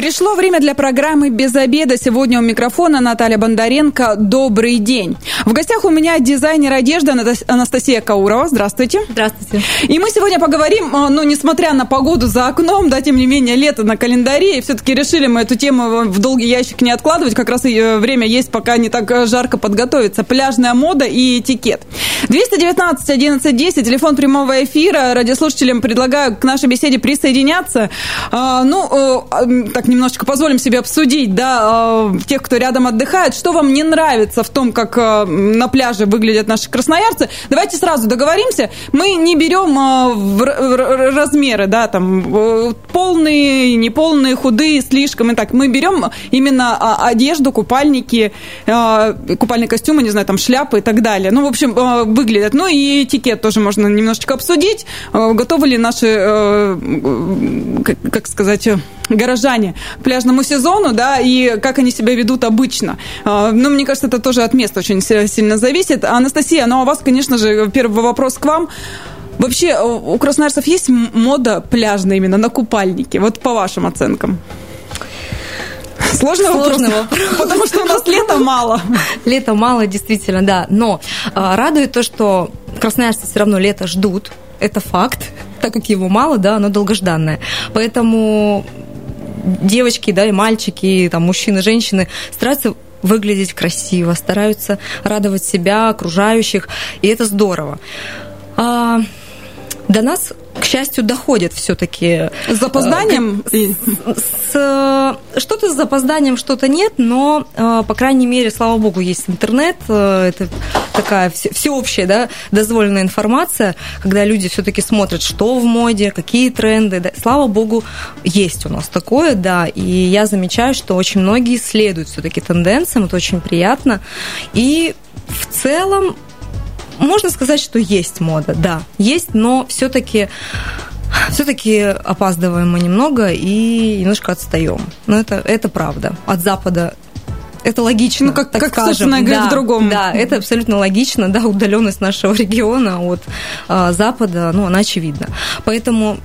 Пришло время для программы «Без обеда». Сегодня у микрофона Наталья Бондаренко. Добрый день. В гостях у меня дизайнер одежды Анастасия Каурова. Здравствуйте. Здравствуйте. И мы сегодня поговорим, э, ну, несмотря на погоду за окном, да, тем не менее, лето на календаре, и все-таки решили мы эту тему в долгий ящик не откладывать. Как раз и э, время есть, пока не так э, жарко подготовиться. Пляжная мода и этикет. 219 11 10, телефон прямого эфира. Радиослушателям предлагаю к нашей беседе присоединяться. Ну, так немножечко позволим себе обсудить, да, тех, кто рядом отдыхает. Что вам не нравится в том, как на пляже выглядят наши красноярцы. Давайте сразу договоримся. Мы не берем а, размеры, да, там э, полные, неполные, худые, слишком и так. Мы берем именно а, одежду, купальники, купальные костюмы, не знаю, там шляпы и так далее. Ну, в общем, выглядят. Ну и этикет тоже можно немножечко обсудить. Готовы ли наши, э, как сказать, горожане пляжному сезону, да, и как они себя ведут обычно. Ну, мне кажется, это тоже от места очень сильно зависит. Анастасия, ну, а у вас, конечно же, первый вопрос к вам. Вообще, у красноярцев есть мода пляжная именно на купальники? Вот по вашим оценкам. Сложный, Сложный вопрос, вопрос. Потому что у нас лета мало. Лета мало, действительно, да. Но а, радует то, что красноярцы все равно лето ждут. Это факт. Так как его мало, да, оно долгожданное. Поэтому девочки, да, и мальчики, там, мужчины, женщины стараются выглядеть красиво, стараются радовать себя, окружающих, и это здорово. А, до нас к счастью, доходит все-таки. С запозданием? Э, с, с, что-то с запозданием, что-то нет, но, э, по крайней мере, слава богу, есть интернет. Э, это такая всеобщая, да, дозволенная информация, когда люди все-таки смотрят, что в моде, какие тренды. Да. Слава богу, есть у нас такое, да. И я замечаю, что очень многие следуют все-таки тенденциям, это очень приятно. И в целом можно сказать, что есть мода, да, есть, но все-таки все-таки опаздываем мы немного и немножко отстаем. Но это, это правда. От Запада это логично, ну, как, так как скажем. Да, в другом. Да, это абсолютно логично, да, удаленность нашего региона от а, Запада, ну, она очевидна. Поэтому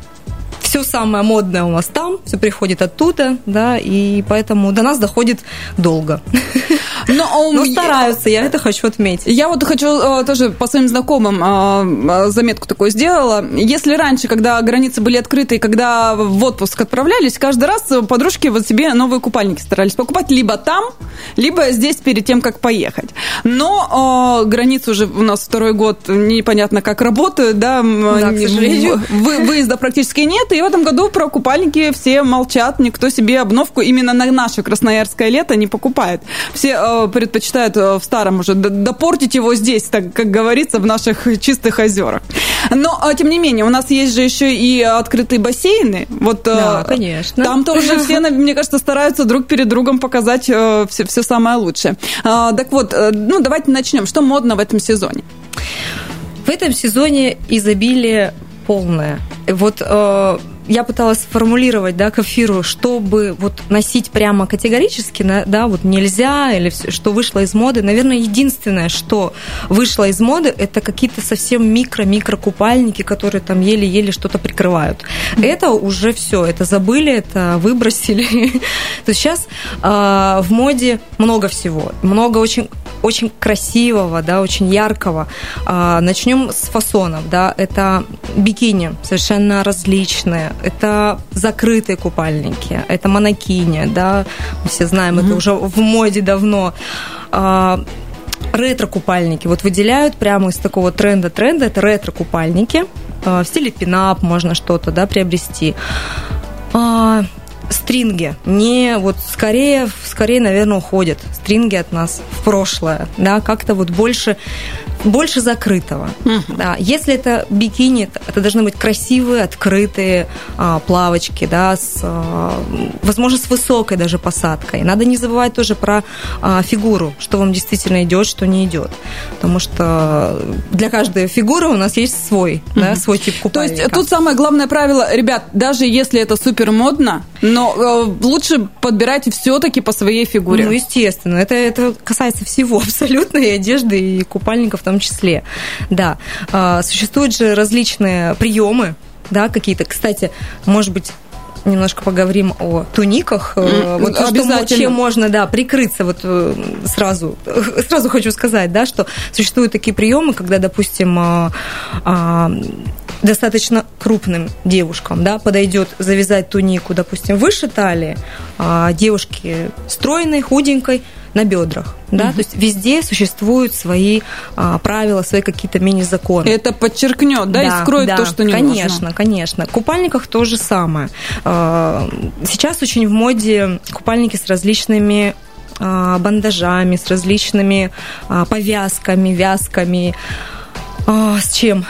все самое модное у нас там, все приходит оттуда, да, и поэтому до нас доходит долго. Но, Но стараются, я это хочу отметить. Я вот хочу э, тоже по своим знакомым э, заметку такую сделала. Если раньше, когда границы были открыты, и когда в отпуск отправлялись, каждый раз подружки вот себе новые купальники старались покупать либо там, либо здесь перед тем, как поехать. Но э, границы уже у нас второй год непонятно как работают, да, да к сожалению. выезда практически нет, и в этом году про купальники все молчат, никто себе обновку именно на наше красноярское лето не покупает. Все э, предпочитают э, в старом уже допортить его здесь, так как говорится, в наших чистых озерах. Но, э, тем не менее, у нас есть же еще и открытые бассейны. Вот, да, конечно. Там тоже все, мне кажется, стараются друг перед другом показать все, все самое лучшее. Так вот, ну давайте начнем. Что модно в этом сезоне? В этом сезоне изобилие полное. Вот э, я пыталась сформулировать, да, к эфиру, чтобы вот носить прямо категорически, да, вот нельзя, или что вышло из моды. Наверное, единственное, что вышло из моды, это какие-то совсем микро-микро купальники, которые там еле-еле что-то прикрывают. Это уже все, это забыли, это выбросили. То сейчас э, в моде много всего, много очень очень красивого, да, очень яркого. А, начнем с фасонов, да, это бикини совершенно различные, это закрытые купальники, это монокини, да, мы все знаем, mm-hmm. это уже в моде давно. А, ретро-купальники. Вот выделяют прямо из такого тренда-тренда. Это ретро-купальники. А, в стиле пинап можно что-то да, приобрести. А, стринги. Не вот скорее, скорее, наверное, уходят стринги от нас в прошлое. Да, как-то вот больше больше закрытого. Uh-huh. Да. Если это бикини, это должны быть красивые, открытые а, плавочки, да, с, а, возможно, с высокой даже посадкой. Надо не забывать тоже про а, фигуру, что вам действительно идет, что не идет. Потому что для каждой фигуры у нас есть свой, uh-huh. да, свой тип купальника. То есть тут самое главное правило, ребят, даже если это супер модно, но э, лучше подбирайте все-таки по своей фигуре. Ну, естественно. Это, это касается всего абсолютно, и одежды, и купальников в том числе. Да. А, существуют же различные приемы, да, какие-то. Кстати, может быть, немножко поговорим о туниках. Mm, вот что, чем можно, да, прикрыться. Вот э, сразу, сразу хочу сказать, да, что существуют такие приемы, когда, допустим, а, а, достаточно крупным девушкам, да, подойдет завязать тунику, допустим, выше талии, а девушки стройной, худенькой, на бедрах. Да? Угу. То есть везде существуют свои а, правила, свои какие-то мини-законы. Это подчеркнет, да, да и скроет да, то, что не конечно, нужно. Конечно, конечно. В купальниках то же самое. А, сейчас очень в моде купальники с различными а, бандажами, с различными а, повязками, вязками. С чем?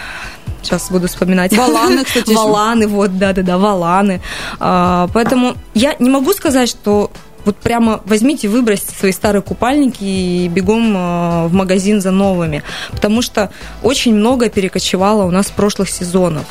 Сейчас буду вспоминать. Валаны, кстати. Валаны, вот, да-да-да, валаны. А, поэтому я не могу сказать, что вот прямо возьмите, выбросьте свои старые купальники и бегом а, в магазин за новыми. Потому что очень много перекочевало у нас прошлых сезонов.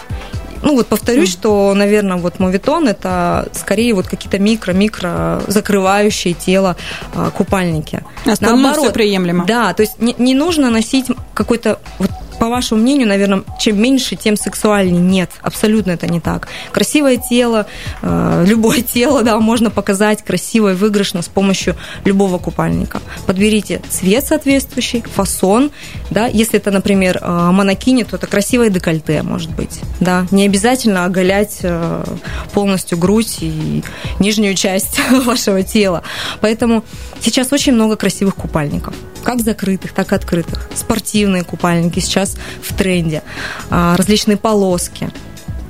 Ну вот повторюсь, mm. что, наверное, вот мовитон это скорее вот какие-то микро-микро закрывающие тело а, купальники. Остальное Наоборот, все приемлемо. Да, то есть не, не нужно носить какой-то вот по вашему мнению, наверное, чем меньше, тем сексуальнее. Нет, абсолютно это не так. Красивое тело, э, любое тело, да, можно показать красиво и выигрышно с помощью любого купальника. Подберите цвет соответствующий, фасон, да, если это, например, э, монокини, то это красивое декольте, может быть, да, не обязательно оголять э, полностью грудь и нижнюю часть вашего тела. Поэтому сейчас очень много красивых купальников, как закрытых, так и открытых. Спортивные купальники сейчас в тренде, а, различные полоски.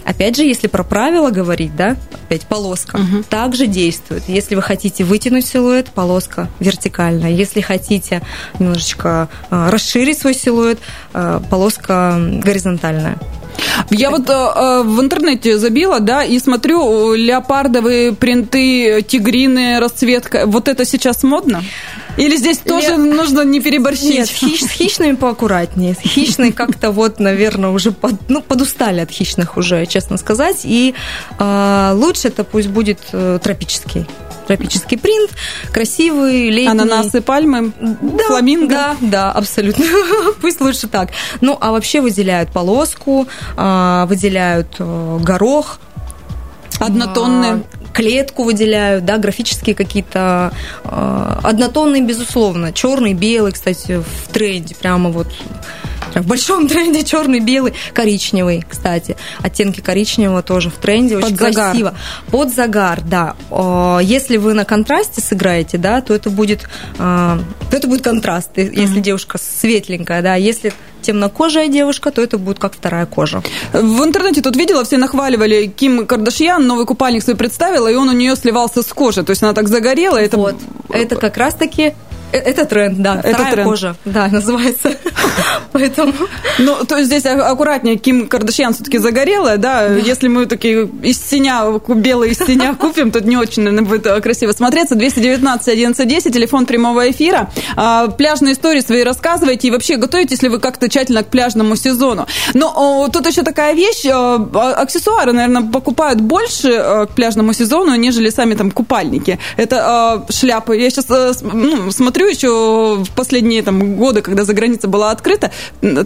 Опять же, если про правила говорить, да, опять полоска, угу. также действует. Если вы хотите вытянуть силуэт, полоска вертикальная. Если хотите немножечко а, расширить свой силуэт, а, полоска горизонтальная. Я вот э, в интернете забила, да, и смотрю леопардовые принты, тигриные расцветка. Вот это сейчас модно? Или здесь тоже Ле... нужно не переборщить? Нет, хищ, с хищными поаккуратнее. Хищные как-то вот, наверное, уже под, ну, подустали от хищных уже, честно сказать. И э, лучше это пусть будет э, тропический тропический принт, красивый, летний. Ананасы, пальмы, да, фламинго. Да, да, абсолютно. Пусть лучше так. Ну, а вообще выделяют полоску, а, выделяют э, горох. Однотонные клетку выделяют, да, графические какие-то э, однотонные, безусловно. Черный, белый, кстати, в тренде, прямо вот в большом тренде черный, белый, коричневый, кстати. Оттенки коричневого тоже в тренде, очень Под красиво. Загар. Под загар, да. Если вы на контрасте сыграете, да, то это будет, э, то это будет контраст, если mm-hmm. девушка светленькая, да. Если темнокожая девушка, то это будет как вторая кожа. В интернете тут видела, все нахваливали Ким Кардашьян, новый купальник свой представила, и он у нее сливался с кожи. То есть она так загорела. Это... Вот. Это как раз-таки это тренд, да. Это Вторая тренд. кожа, да, называется. Поэтому... Ну, то есть здесь аккуратнее, Ким Кардашьян все-таки загорелая, да? Если мы такие из синя, белые из синя купим, то не очень, наверное, будет красиво смотреться. 219 11 10, телефон прямого эфира. А, пляжные истории свои рассказывайте и вообще готовитесь ли вы как-то тщательно к пляжному сезону. Но тут еще такая вещь, а, аксессуары, наверное, покупают больше к пляжному сезону, нежели сами там купальники. Это шляпы. Я сейчас ну, смотрю смотрю еще в последние там, годы, когда за граница была открыта,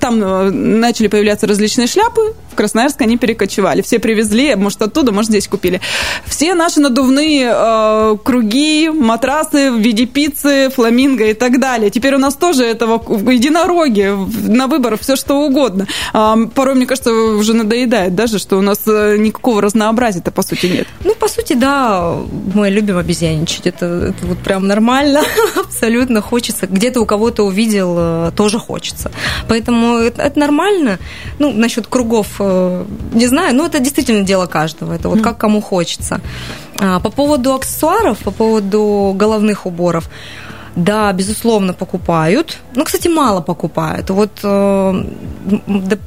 там э, начали появляться различные шляпы, в Красноярск они перекочевали. Все привезли, может, оттуда, может, здесь купили. Все наши надувные э, круги, матрасы в виде пиццы, фламинго и так далее. Теперь у нас тоже этого единороги, на выбор все что угодно. А, порой, мне кажется, уже надоедает даже, что у нас э, никакого разнообразия-то, по сути, нет. Ну, по сути, да, мы любим обезьяничать. Это, это вот прям нормально, абсолютно абсолютно хочется, где-то у кого-то увидел, э, тоже хочется. Поэтому это, это нормально. Ну, насчет кругов, э, не знаю, но это действительно дело каждого. Это вот как кому хочется. А, по поводу аксессуаров, по поводу головных уборов, Да, безусловно, покупают. Ну, кстати, мало покупают. Вот, э,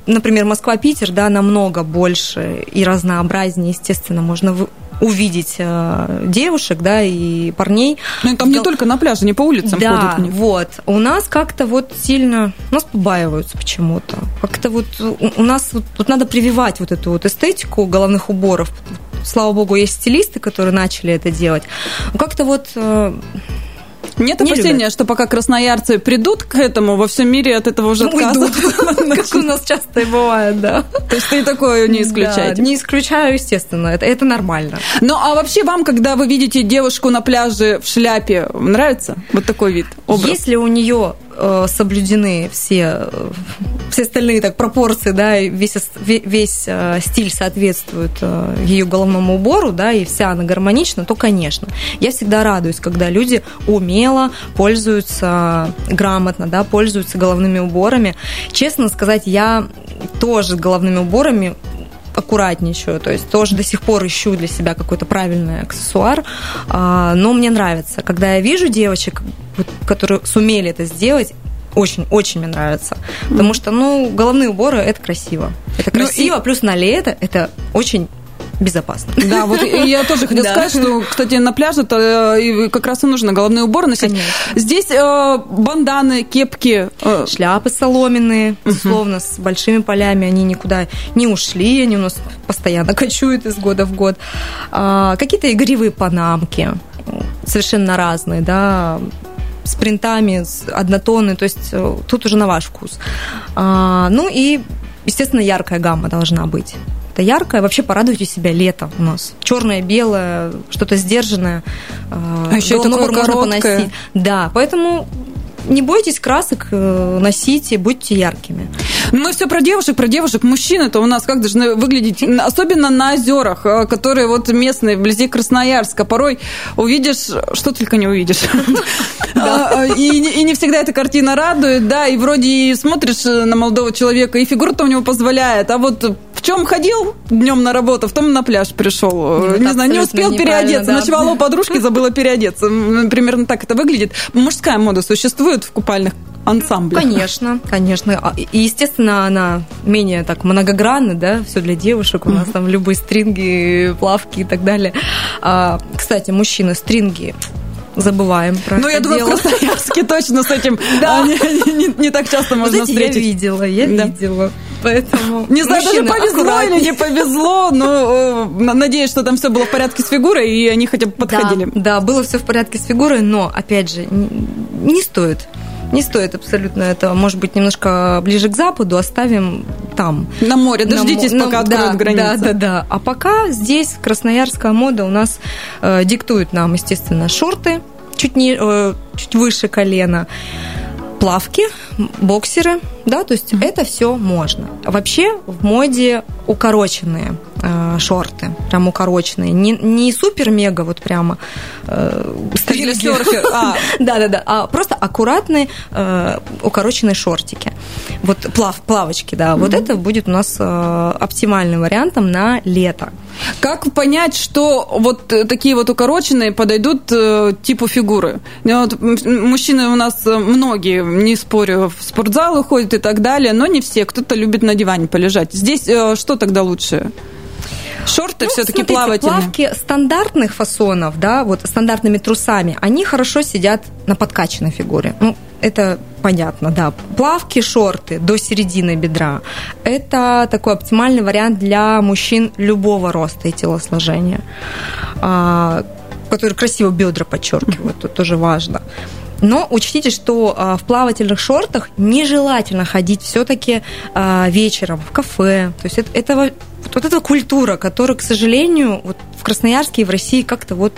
например, Москва-Питер, да, намного больше и разнообразнее, естественно, можно увидеть э, девушек, да, и парней. Ну, там не только на пляже, не по улицам да, ходят. Да, вот. У нас как-то вот сильно, нас побаиваются почему-то. Как-то вот у нас вот, вот надо прививать вот эту вот эстетику головных уборов. Слава богу, есть стилисты, которые начали это делать. Как-то вот э, нет не опасения, любят. что пока красноярцы придут к этому, во всем мире от этого уже отказываются? Как у нас часто и бывает, да. То есть ты такое не исключаете? Не исключаю, естественно, это нормально. Ну, а вообще вам, когда вы видите девушку на пляже в шляпе, нравится вот такой вид? Если у нее соблюдены все, э, все остальные так, пропорции, да, и весь, весь э, стиль соответствует ее головному убору, да, и вся она гармонична, то, конечно. Я всегда радуюсь, когда люди умело пользуются грамотно, да, пользуются головными уборами. Честно сказать, я тоже головными уборами аккуратничаю, то есть тоже до сих пор ищу для себя какой-то правильный аксессуар, а, но мне нравится, когда я вижу девочек, которые сумели это сделать, очень-очень мне нравится. Потому что, ну, головные уборы это красиво. Это красиво, ну, и... плюс на лето это очень безопасно. Да, вот я тоже хотела сказать, что, кстати, на пляже то э, как раз и нужно головные уборы носить. Здесь э, банданы, кепки. Э... Шляпы соломенные, условно, с большими полями, они никуда не ушли, они у нас постоянно кочуют из года в год. А, какие-то игривые панамки, совершенно разные, да, с принтами, с однотонны, то есть тут уже на ваш вкус. А, ну и, естественно, яркая гамма должна быть это яркое. Вообще порадуйте себя лето у нас. Черное, белое, что-то сдержанное. А, а еще это можно короткое. поносить. Да, поэтому не бойтесь красок, э, носите, будьте яркими. Ну, мы все про девушек, про девушек. Мужчины-то у нас как должны выглядеть, особенно на озерах, э, которые вот местные, вблизи Красноярска. Порой увидишь, что только не увидишь. А, и не всегда эта картина радует, да, и вроде смотришь на молодого человека, и фигура-то у него позволяет, а вот в чем ходил днем на работу, в том на пляж пришел. Ну, не знаю, не успел переодеться. Да. Ночевала у подружки, забыла переодеться. Примерно так это выглядит. Мужская мода существует в купальных ансамблях. Конечно, конечно. А, и, естественно, она менее так многогранна, да, все для девушек. У нас там любые стринги, плавки и так далее. А, кстати, мужчины, стринги забываем про Ну, я думаю, дело. в Красноярске точно с этим да. не, не, не так часто можно Знаете, встретить. я видела, я да. видела. Поэтому не знаю, даже повезло или не повезло, но э, надеюсь, что там все было в порядке с фигурой, и они хотя бы подходили. Да, да, было все в порядке с фигурой, но, опять же, не стоит не стоит абсолютно это. Может быть, немножко ближе к западу оставим там. На море. Дождитесь, на, пока на, откроют да, границы. Да, да, да. А пока здесь красноярская мода у нас э, диктует нам, естественно, шорты чуть, не, э, чуть выше колена плавки, боксеры, да, то есть mm-hmm. это все можно. Вообще в моде укороченные э, шорты, прям укороченные, не, не супер-мега вот прямо э, серфер, а. да, да, да, а просто аккуратные э, укороченные шортики, вот плав, плавочки, да, mm-hmm. вот это будет у нас э, оптимальным вариантом на лето. Как понять, что вот такие вот укороченные подойдут э, типу фигуры? Вот, мужчины у нас э, многие, не спорю, в спортзал уходят и так далее, но не все. Кто-то любит на диване полежать. Здесь э, что тогда лучше? Шорты ну, все-таки плавательные. Плавки стандартных фасонов, да, вот стандартными трусами, они хорошо сидят на подкачанной фигуре. Ну, это понятно, да. Плавки, шорты до середины бедра – это такой оптимальный вариант для мужчин любого роста и телосложения, а, которые красиво бедра подчеркивают, это тоже важно. Но учтите, что а, в плавательных шортах нежелательно ходить все-таки а, вечером в кафе. То есть это, это вот эта культура, которая, к сожалению, вот в Красноярске и в России как-то вот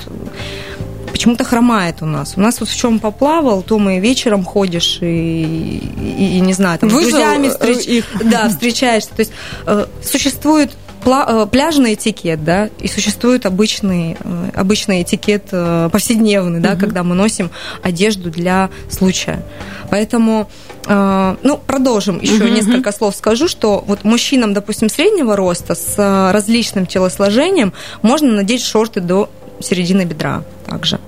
почему-то хромает у нас. У нас вот в чем поплавал, то мы вечером ходишь и, и, и не знаю, там Выжил с друзьями встреч... их. Да, встречаешься. То есть э, существует Э, пляжный этикет, да, и существует обычный, э, обычный этикет э, повседневный, да, угу. когда мы носим одежду для случая. Поэтому, ну, продолжим еще угу. несколько слов скажу, что вот мужчинам, допустим, среднего роста с различным телосложением можно надеть шорты до середины бедра также.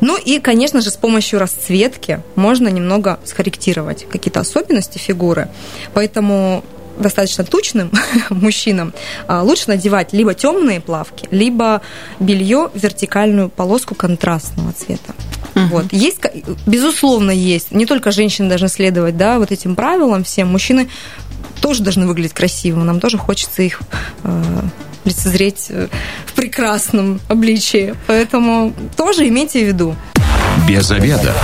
Ну и, конечно же, с помощью расцветки можно немного скорректировать какие-то особенности фигуры. Поэтому достаточно тучным мужчинам а, лучше надевать либо темные плавки, либо белье в вертикальную полоску контрастного цвета. Угу. Вот. Есть, безусловно, есть. Не только женщины должны следовать да, вот этим правилам всем. Мужчины тоже должны выглядеть красиво. Нам тоже хочется их э, лицезреть э, в прекрасном обличии. Поэтому тоже имейте в виду. Без обеда.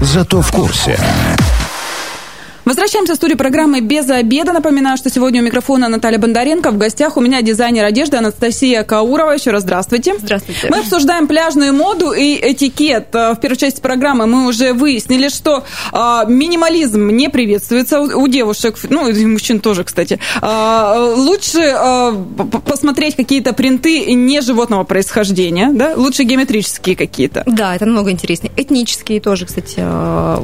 Зато в курсе. Возвращаемся в студию программы «Без обеда». Напоминаю, что сегодня у микрофона Наталья Бондаренко. В гостях у меня дизайнер одежды Анастасия Каурова. Еще раз здравствуйте. Здравствуйте. Мы обсуждаем пляжную моду и этикет. Э, в первой части программы мы уже выяснили, что э, минимализм не приветствуется у, у девушек, ну и мужчин тоже, кстати. Э, лучше э, посмотреть какие-то принты не животного происхождения, да? Лучше геометрические какие-то. Да, это намного интереснее. Этнические тоже, кстати, э,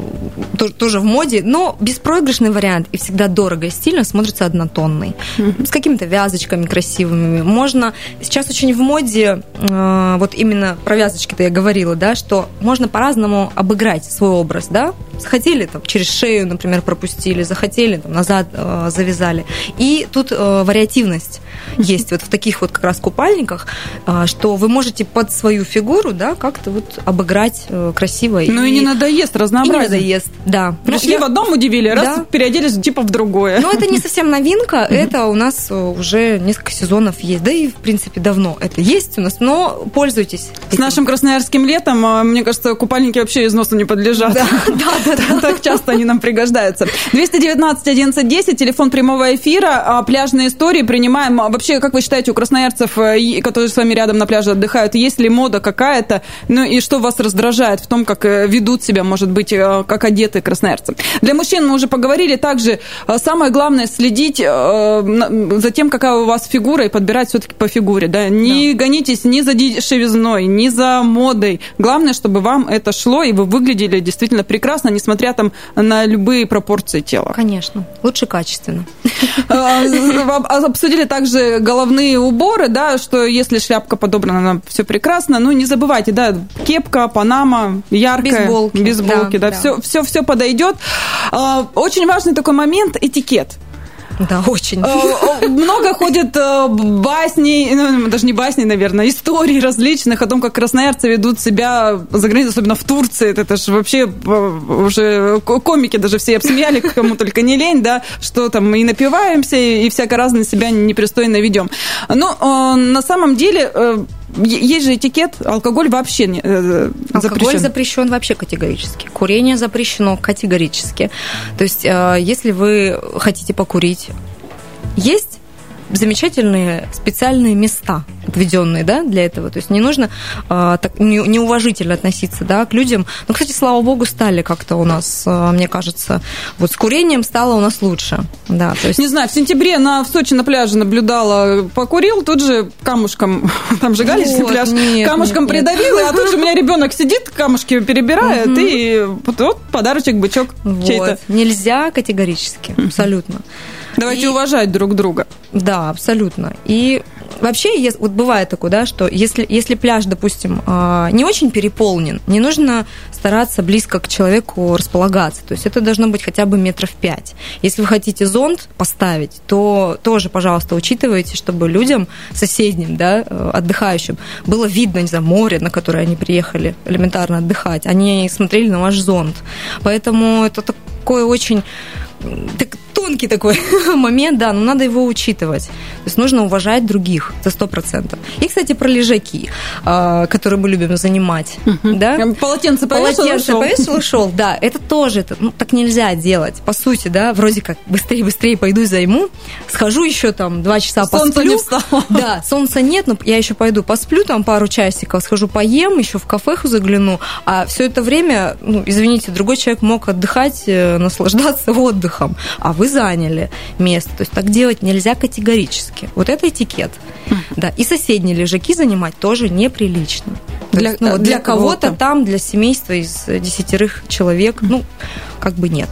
тоже, тоже в моде, но без беспроигрышный вариант и всегда дорого и стильно смотрится однотонный. Mm-hmm. С какими-то вязочками красивыми. Можно... Сейчас очень в моде, э, вот именно про вязочки-то я говорила, да, что можно по-разному обыграть свой образ, да. Захотели там через шею, например, пропустили, захотели там назад э, завязали. И тут э, вариативность есть вот в таких вот как раз купальниках, э, что вы можете под свою фигуру, да, как-то вот обыграть э, красиво. Ну и, и не надоест разнообразие. И не надоест, да. Пришли ну, в одном удивили, раз да. переоделись типа в другое. Но это не совсем новинка, это у нас э, уже несколько сезонов есть, да и в принципе давно это есть у нас, но пользуйтесь. С нашим красноярским летом, э, мне кажется, купальники вообще износу не подлежат. Да, да, да. Так часто они нам пригождаются. 219 11 10, телефон прямого эфира, а пляжные истории принимаем. А вообще, как вы считаете, у красноярцев, э, которые с вами рядом на пляже отдыхают, есть ли мода какая-то, ну и что вас раздражает в том, как ведут себя, может быть, как одеты красноярцы? Для мужчин мы уже уже поговорили. Также э, самое главное следить э, за тем, какая у вас фигура, и подбирать все-таки по фигуре. Да? Не да. гонитесь ни за дешевизной, ни за модой. Главное, чтобы вам это шло, и вы выглядели действительно прекрасно, несмотря там на любые пропорции тела. Конечно. Лучше качественно. Э, обсудили также головные уборы, да, что если шляпка подобрана, все прекрасно. Ну, не забывайте, да, кепка, панама, яркая. Бейсболки. Бейсболки, да, да, да. Все, все, все подойдет. Очень важный такой момент – этикет. Да, очень. Э, много ходит э, басней, ну, даже не басней, наверное, историй различных о том, как красноярцы ведут себя за границей, особенно в Турции. Это же вообще э, уже комики даже все обсмеяли, кому только не лень, да, что там и напиваемся, и всяко разно себя непристойно ведем. Но на самом деле есть же этикет, алкоголь вообще не, э, алкоголь запрещен вообще категорически. Курение запрещено категорически. То есть, э, если вы хотите покурить, есть замечательные специальные места, отведенные да, для этого. То есть не нужно э, так не, неуважительно относиться да, к людям. Ну, кстати, слава богу, стали как-то у нас, э, мне кажется, вот с курением стало у нас лучше. Да, то есть... Не знаю, в сентябре на, в Сочи на пляже наблюдала, покурил, тут же камушком, там же галечный вот, пляж, нет, камушком нет, придавил, нет. а тут же у меня ребенок сидит, камушки перебирает, угу. и вот подарочек, бычок вот. чей-то. Нельзя категорически, абсолютно. Давайте и... уважать друг друга. Да, абсолютно. И вообще, вот бывает такое, да, что если, если пляж, допустим, а, не очень переполнен, не нужно стараться близко к человеку располагаться. То есть это должно быть хотя бы метров пять. Если вы хотите зонт поставить, то тоже, пожалуйста, учитывайте, чтобы людям, соседним, да, отдыхающим, было видно, не знаю, море, на которое они приехали элементарно отдыхать. Они смотрели на ваш зонт. Поэтому это такое очень так, тонкий такой момент, да, но надо его учитывать. То есть нужно уважать других за сто процентов. И, кстати, про лежаки, а, которые мы любим занимать. Да? Полотенце повесил Полотенце повесил ушел, да. Это тоже, это, ну, так нельзя делать. По сути, да, вроде как быстрее-быстрее пойду займу, схожу еще там два часа солнце посплю. не встало. Да, солнца нет, но я еще пойду посплю там пару часиков, схожу поем, еще в кафеху загляну, а все это время, ну, извините, другой человек мог отдыхать, э, наслаждаться отдыхом, а вы заняли место. То есть так делать нельзя категорически. Вот это этикет. Да. И соседние лежаки занимать тоже неприлично. Для, есть, ну, для, для кого-то кого там, для семейства из десятерых человек, ну, как бы нет.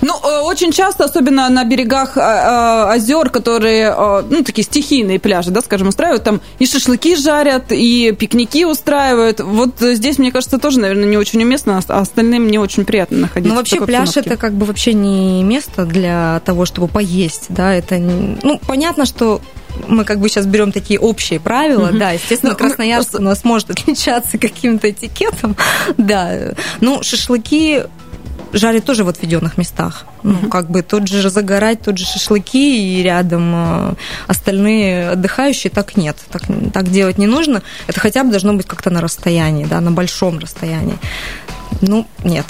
Ну, э, очень часто, особенно на берегах э, э, озер, которые, ну, такие стихийные пляжи, да, скажем, устраивают, там и шашлыки жарят, и пикники устраивают. Вот здесь, мне кажется, тоже, наверное, не очень уместно, а остальным не очень приятно находиться. Ну, вообще пляж это как бы вообще не место для того, чтобы поесть, да, это, ну, понятно, что мы как бы сейчас берем такие общие правила, угу. да, естественно, ну, Красноярск у нас может отличаться каким-то этикетом, да. Ну, шашлыки жарят тоже в отведенных местах. Ну, как бы тот же загорать, тот же шашлыки, и рядом э, остальные отдыхающие, так нет. Так, так делать не нужно. Это хотя бы должно быть как-то на расстоянии, да, на большом расстоянии. Ну, нет.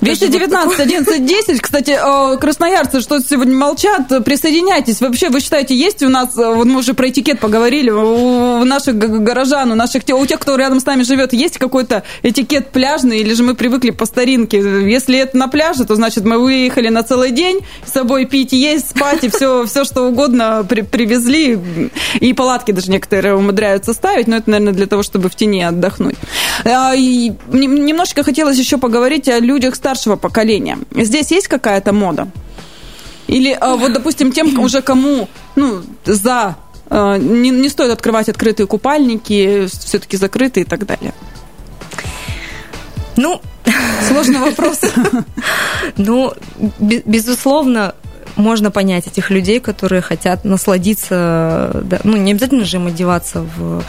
219 11 10. Кстати, э, красноярцы что сегодня молчат, присоединяйтесь. Вообще, вы считаете, есть у нас, э, вот мы уже про этикет поговорили, у наших горожан, у наших, у тех, кто рядом с нами живет, есть какой-то этикет пляжный, или же мы привыкли по старинке? Если это на пляже, то значит мы выехали на целый день, с собой пить, есть, спать, и все, все что угодно при, привезли. И палатки даже некоторые умудряются ставить, но это, наверное, для того, чтобы в тени отдохнуть. А, и немножечко хотелось еще поговорить о людях старшего поколения. Здесь есть какая-то мода? Или а, вот, допустим, тем уже кому, ну, за а, не, не стоит открывать открытые купальники, все-таки закрытые и так далее. Ну, сложный вопрос. Ну, безусловно, можно понять этих людей, которые хотят насладиться, да, ну, не обязательно же им одеваться в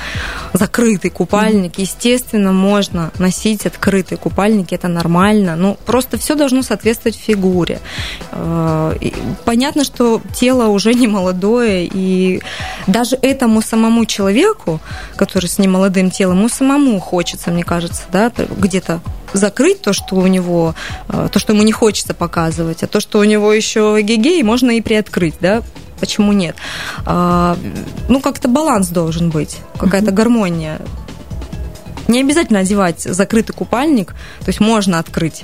закрытый купальник. Естественно, можно носить открытые купальники, это нормально. Ну, просто все должно соответствовать фигуре. Э, понятно, что тело уже не молодое, и даже этому самому человеку, который с немолодым телом, ему самому хочется, мне кажется, да, где-то закрыть то, что у него, э, то, что ему не хочется показывать, а то, что у него еще гигей, можно и приоткрыть, да, почему нет? А, ну, как-то баланс должен быть, какая-то гармония. Не обязательно одевать закрытый купальник, то есть можно открыть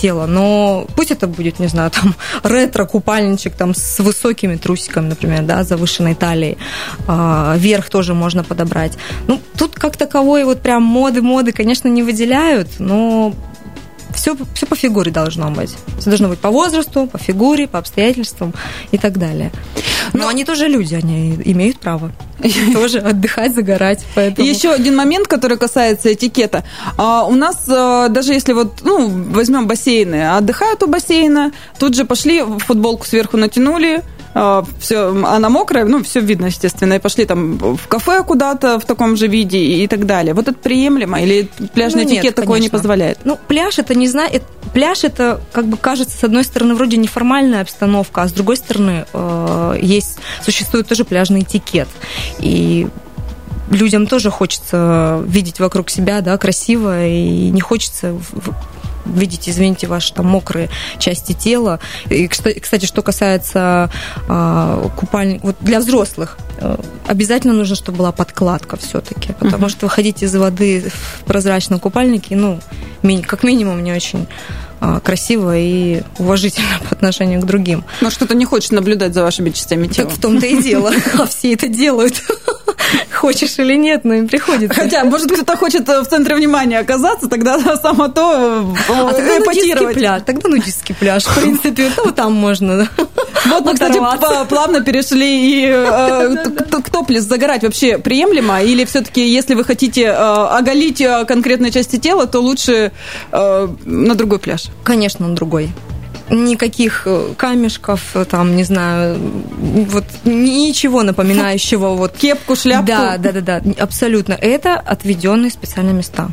тело, но пусть это будет, не знаю, там ретро-купальничек там с высокими трусиками, например, да, завышенной талией. А, верх тоже можно подобрать. Ну, тут как таковой вот прям моды-моды, конечно, не выделяют, но все, все по фигуре должно быть. Все должно быть по возрасту, по фигуре, по обстоятельствам и так далее. Но, Но они тоже люди, они имеют право тоже отдыхать, загорать. Поэтому... Еще один момент, который касается этикета. А, у нас а, даже если вот, ну, возьмем бассейны, отдыхают у бассейна, тут же пошли, футболку сверху натянули, все, она мокрая, ну, все видно, естественно, и пошли там в кафе куда-то в таком же виде и так далее. Вот это приемлемо или пляжный ну, этикет нет, такое не позволяет? Ну, пляж это не знаю, пляж это, как бы кажется, с одной стороны, вроде неформальная обстановка, а с другой стороны, э, есть, существует тоже пляжный этикет. И людям тоже хочется видеть вокруг себя, да, красиво, и не хочется видите, извините, ваши там мокрые части тела. И, кстати, что касается э, купальник, вот для взрослых э, обязательно нужно, чтобы была подкладка все-таки, потому что выходить из воды в прозрачном купальнике, ну, как минимум, не очень а, красиво и уважительно по отношению к другим. Но что-то не хочешь наблюдать за вашими частями тела. Так в том-то и дело. А все это делают. Хочешь или нет, но им приходится. Хотя, может, кто-то хочет в центре внимания оказаться, тогда само то а тогда нудистский пляж. Тогда нудистский пляж, в принципе. Ну, там можно. Вот мы, кстати, плавно перешли и э, к топлес загорать вообще приемлемо? Или все-таки, если вы хотите э, оголить э, конкретные части тела, то лучше на другой пляж? Конечно, на другой никаких камешков, там, не знаю, вот ничего напоминающего вот кепку, шляпку. Да, да, да, да, абсолютно. Это отведенные специальные места.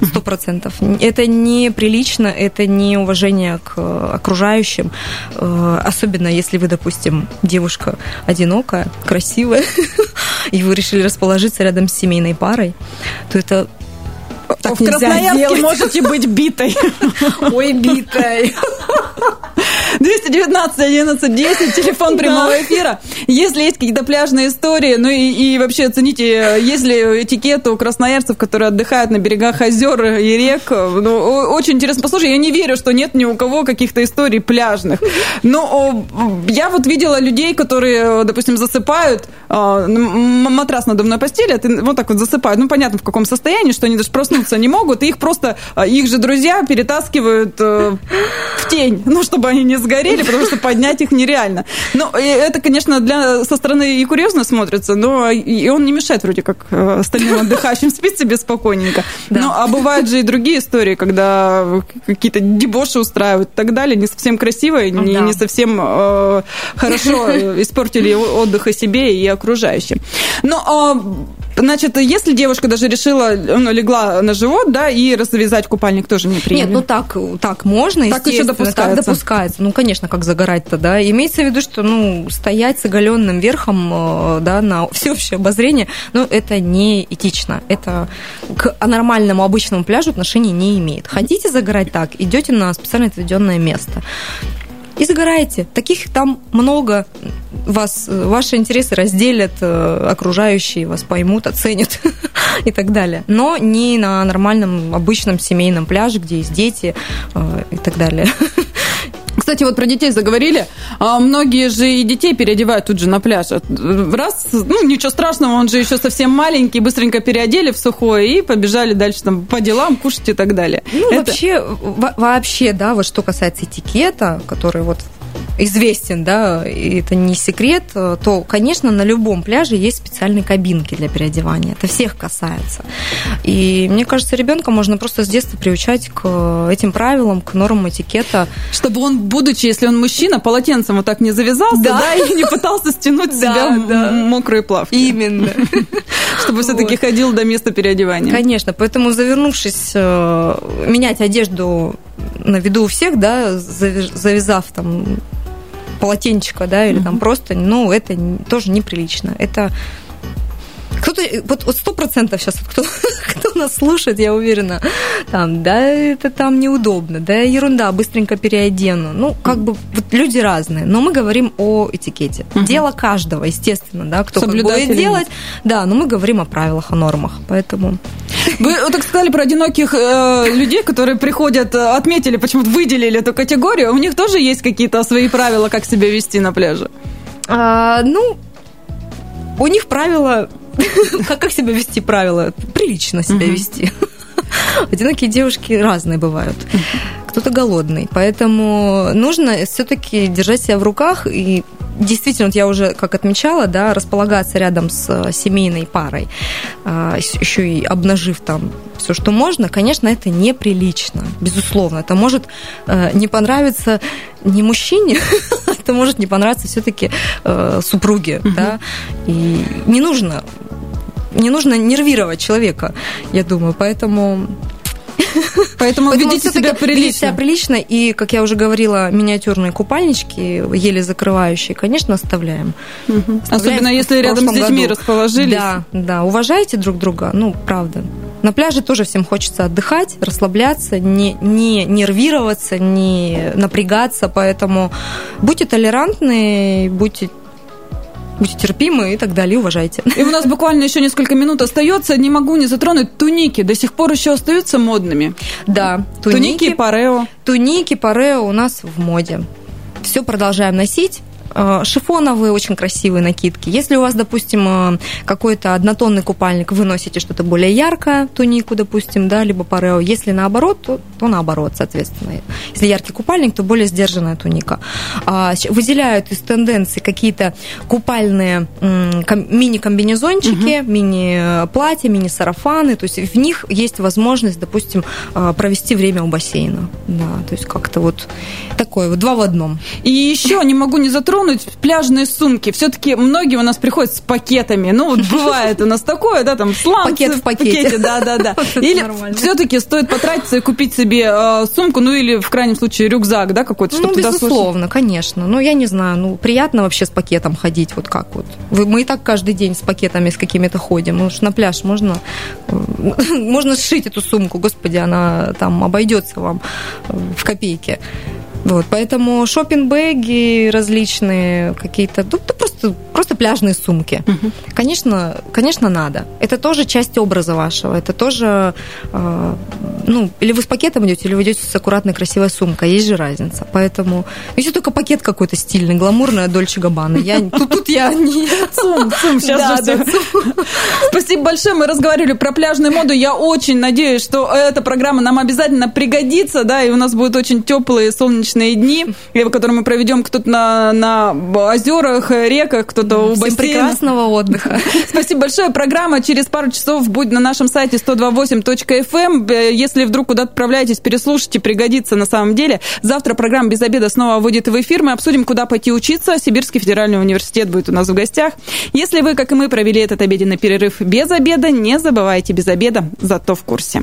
Сто процентов. Это неприлично, это не уважение к окружающим, э, особенно если вы, допустим, девушка одинокая, красивая, и вы решили расположиться рядом с семейной парой, то это так в Красноярске делать. можете быть битой. Ой, битой. 219 11 10, телефон прямого эфира. Если есть какие-то пляжные истории, ну и, и вообще оцените, есть ли этикет у красноярцев, которые отдыхают на берегах озер и рек. Ну, очень интересно послушать. Я не верю, что нет ни у кого каких-то историй пляжных. Но я вот видела людей, которые, допустим, засыпают а, матрас надо мной постели, вот так вот засыпают. Ну, понятно, в каком состоянии, что они даже проснуться не могут, и их просто, а, их же друзья перетаскивают э, в тень, ну, чтобы они не сгорели, потому что поднять их нереально. Но это, конечно, для, со стороны и курьезно смотрится, но и он не мешает вроде как э, остальным отдыхающим спить себе спокойненько. Да. Ну, а бывают же и другие истории, когда какие-то дебоши устраивают и так далее, не совсем красиво, не, да. не совсем э, хорошо испортили отдых и себе, и окружающим. Но, э, значит, если девушка даже решила, ну, легла на живот, да, и развязать купальник тоже не приемлемо. Нет, ну так, так можно, так еще допускается. Так допускается. Ну, конечно, как загорать-то, да. Имеется в виду, что, ну, стоять с оголенным верхом, э, да, на всеобщее обозрение, ну, это не этично. Это к нормальному обычному пляжу отношения не имеет. Хотите загорать так, идете на специально отведенное место и загораете. Таких там много. Вас, ваши интересы разделят, э, окружающие вас поймут, оценят и так далее. Но не на нормальном, обычном семейном пляже, где есть дети э, и так далее. Кстати, вот про детей заговорили. А многие же и детей переодевают тут же на пляже. Раз, ну, ничего страшного, он же еще совсем маленький, быстренько переодели в сухое и побежали дальше там по делам, кушать и так далее. Ну, Это... вообще, вообще, да, вот что касается этикета, который вот известен, да, и это не секрет, то, конечно, на любом пляже есть специальные кабинки для переодевания. Это всех касается. И мне кажется, ребенка можно просто с детства приучать к этим правилам, к нормам этикета. Чтобы он, будучи, если он мужчина, полотенцем вот так не завязался, да, да и не пытался стянуть с себя мокрые плавки. Именно. Чтобы все-таки ходил до места переодевания. Конечно, поэтому завернувшись, э, менять одежду на виду у всех, да, завязав там полотенчика, да, или там просто, ну, это тоже неприлично. Это кто-то, вот сто процентов сейчас, кто, кто нас слушает, я уверена, там, да, это там неудобно, да, ерунда, быстренько переодену. Ну, как бы, вот люди разные, но мы говорим о этикете. Угу. Дело каждого, естественно, да, кто как будет делать, да, но мы говорим о правилах, о нормах, поэтому... Вы так сказали про одиноких э, людей, которые приходят, э, отметили, почему-то выделили эту категорию. У них тоже есть какие-то свои правила, как себя вести на пляже? А, ну, у них правила как, как себя вести правила? Прилично себя вести. Одинокие девушки разные бывают. Кто-то голодный. Поэтому нужно все-таки держать себя в руках и действительно, вот я уже, как отмечала, да, располагаться рядом с э, семейной парой, а, еще и обнажив там все, что можно, конечно, это неприлично, безусловно. Это может э, не понравиться не мужчине, это может не понравиться все-таки э, супруге, да, и не нужно не нужно нервировать человека, я думаю, поэтому Поэтому, Поэтому ведите себя прилично. себя прилично. И, как я уже говорила, миниатюрные купальнички, еле закрывающие, конечно, оставляем. Угу. Особенно если рядом с детьми году. расположились. Да, да. Уважайте друг друга, ну, правда. На пляже тоже всем хочется отдыхать, расслабляться, не, не нервироваться, не напрягаться. Поэтому будьте толерантны, будьте будьте терпимы и так далее, уважайте. И у нас буквально еще несколько минут остается. Не могу не затронуть туники. До сих пор еще остаются модными. Да. Туники, туники парео. Туники, парео у нас в моде. Все продолжаем носить. Э, шифоновые очень красивые накидки. Если у вас, допустим, э, какой-то однотонный купальник, вы носите что-то более яркое, тунику, допустим, да, либо парео. Если наоборот, то, то наоборот, соответственно. Если яркий купальник, то более сдержанная туника. А, выделяют из тенденций какие-то купальные мини-комбинезончики, угу. мини-платья, мини-сарафаны. То есть в них есть возможность, допустим, э, провести время у бассейна. Да, то есть как-то вот такое вот два в одном. И еще не могу не затронуть затронуть пляжные сумки. Все-таки многие у нас приходят с пакетами. Ну, вот бывает у нас такое, да, там сланцы Пакет в пакете. Да, да, да. Или все-таки стоит потратиться и купить себе э, сумку, ну или в крайнем случае рюкзак, да, какой-то, чтобы Ну, безусловно, конечно. Ну, я не знаю, ну, приятно вообще с пакетом ходить, вот как вот. Мы и так каждый день с пакетами с какими-то ходим. Ну, на пляж можно, можно сшить эту сумку, господи, она там обойдется вам в копейки. Вот, поэтому шопинг-бэги различные какие-то, ну, просто, просто пляжные сумки. Угу. Конечно, конечно, надо. Это тоже часть образа вашего. Это тоже, э, ну, или вы с пакетом идете, или вы идете с аккуратной, красивой сумкой. Есть же разница. Поэтому, если только пакет какой-то стильный, гламурный, а Дольче Габбана. Я, тут, тут я не... Цум, цум, сейчас да, же да, Спасибо большое. Мы разговаривали про пляжную моду. Я очень надеюсь, что эта программа нам обязательно пригодится, да, и у нас будет очень теплые солнечные солнечные дни, которые мы проведем кто-то на, на озерах, реках, кто-то у бассейна. прекрасного отдыха. Спасибо большое. Программа через пару часов будет на нашем сайте 128.fm. Эм. Если вдруг куда-то отправляетесь, переслушайте, пригодится на самом деле. Завтра программа «Без обеда» снова выйдет в эфир. Мы обсудим, куда пойти учиться. Сибирский федеральный университет будет у нас в гостях. Если вы, как и мы, провели этот обеденный перерыв без обеда, не забывайте без обеда, зато в курсе.